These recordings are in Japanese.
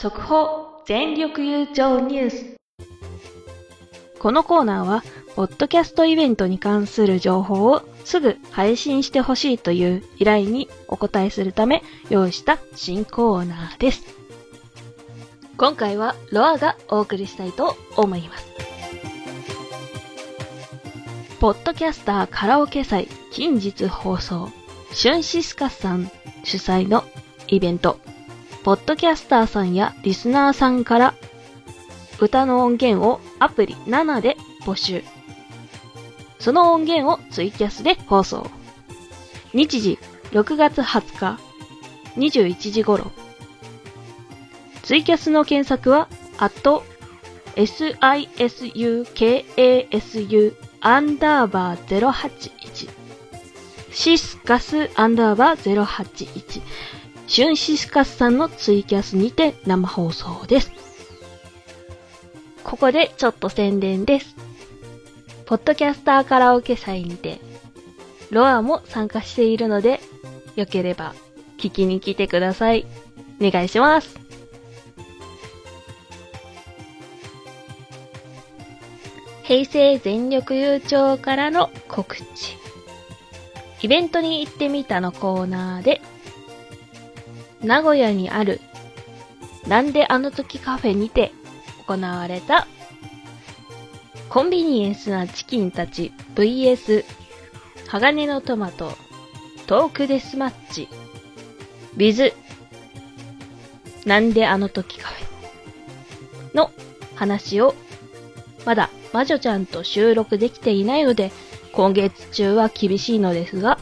速報全力優勝ニュースこのコーナーは、ポッドキャストイベントに関する情報をすぐ配信してほしいという依頼にお答えするため用意した新コーナーです。今回はロアがお送りしたいと思います。ポッドキャスターカラオケ祭近日放送、シュンシスカさん主催のイベント、ポッドキャスターさんやリスナーさんから歌の音源をアプリ7で募集。その音源をツイキャスで放送。日時6月20日21時頃。ツイキャスの検索は、あと、sisukasu アンダーバー081。シスカスアンダーバー081。シュンシスカスさんのツイキャスにて生放送です。ここでちょっと宣伝です。ポッドキャスターカラオケ祭にて、ロアも参加しているので、よければ聞きに来てください。お願いします。平成全力優勝からの告知。イベントに行ってみたのコーナーで、名古屋にある、なんであの時カフェにて行われた、コンビニエンスなチキンたち VS 鋼のトマトトークデスマッチ with なんであの時カフェの話をまだ魔女ちゃんと収録できていないので今月中は厳しいのですが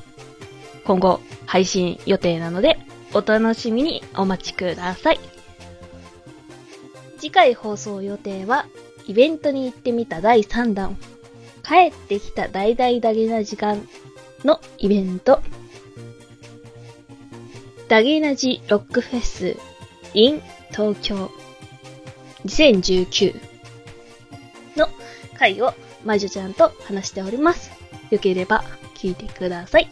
今後配信予定なのでお楽しみにお待ちください。次回放送予定は、イベントに行ってみた第3弾、帰ってきた大々ダゲな時間のイベント、ダゲナジロックフェス in 東京2019の回を魔女ちゃんと話しております。よければ聞いてください。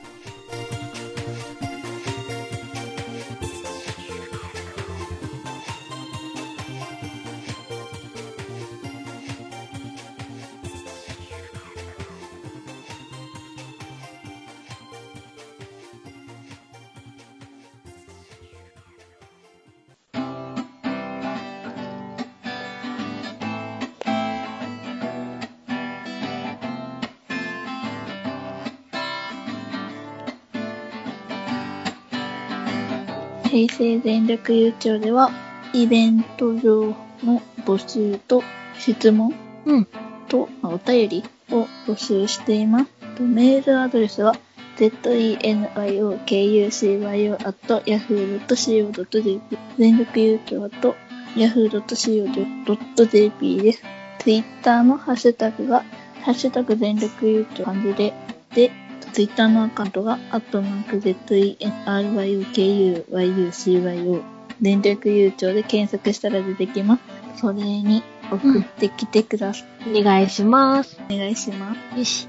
平成全力優勝では、イベント上の募集と質問、うん、とお便りを募集しています。メールアドレスは zenyokucyo.yahoo.co.jp 全力優勝と yahoo.co.jp です。ツイッターのハッシュタグが、ハッシュタグ全力優勝漢字で、で、ツイッターのアカウントが、アットマーク ZENRYUKUYUCYO 電力悠長で検索したら出てきます。それに送ってきてください。うん、お願いします。お願いします。よし。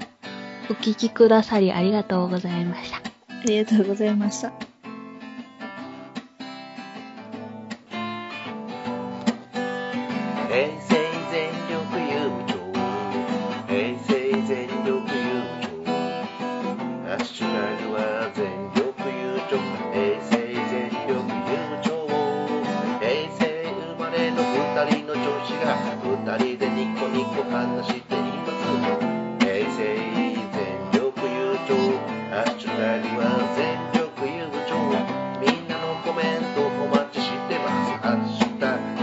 お聞きくださりありがとうございました。ありがとうございました。明日ちらには全力優勝みんなのコメントお待ちしてます。明日シ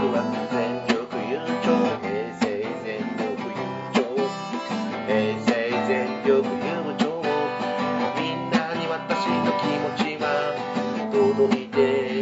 は全力優勝平成全力優勝平成全力優勝みんなに私の気持ちは届いて